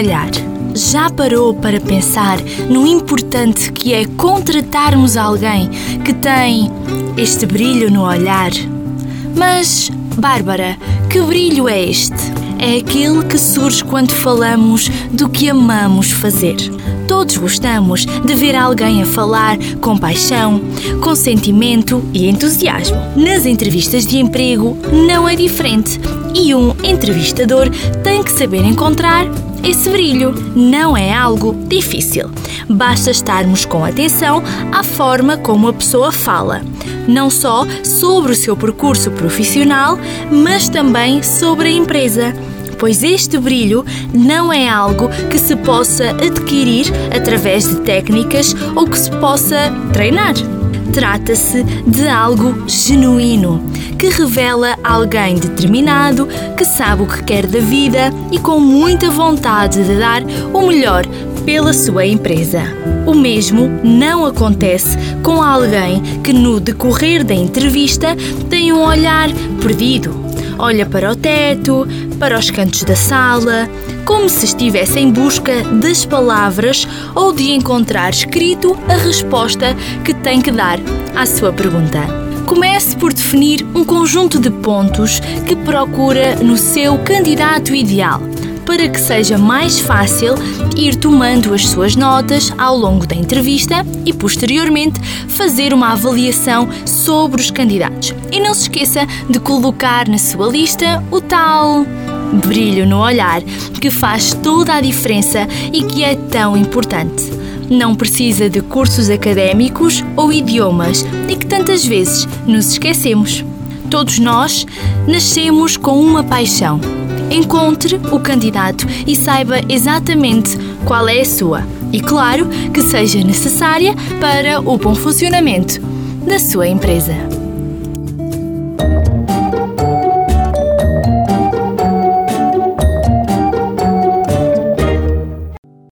olhar. Já parou para pensar no importante que é contratarmos alguém que tem este brilho no olhar? Mas, Bárbara, que brilho é este? É aquele que surge quando falamos do que amamos fazer. Todos gostamos de ver alguém a falar com paixão, com sentimento e entusiasmo. Nas entrevistas de emprego não é diferente e um entrevistador tem que saber encontrar esse brilho. Não é algo difícil. Basta estarmos com atenção à forma como a pessoa fala, não só sobre o seu percurso profissional, mas também sobre a empresa pois este brilho não é algo que se possa adquirir através de técnicas ou que se possa treinar. Trata-se de algo genuíno, que revela alguém determinado, que sabe o que quer da vida e com muita vontade de dar o melhor pela sua empresa. O mesmo não acontece com alguém que, no decorrer da entrevista, tem um olhar perdido olha para o teto, para os cantos da sala, como se estivesse em busca das palavras ou de encontrar escrito a resposta que tem que dar à sua pergunta. Comece por definir um conjunto de pontos que procura no seu candidato ideal para que seja mais fácil ir tomando as suas notas ao longo da entrevista e, posteriormente, fazer uma avaliação sobre os candidatos. E não se esqueça de colocar na sua lista o tal brilho no olhar que faz toda a diferença e que é tão importante. Não precisa de cursos académicos ou idiomas e que tantas vezes nos esquecemos. Todos nós nascemos com uma paixão encontre o candidato e saiba exatamente qual é a sua. E claro que seja necessária para o bom funcionamento da sua empresa.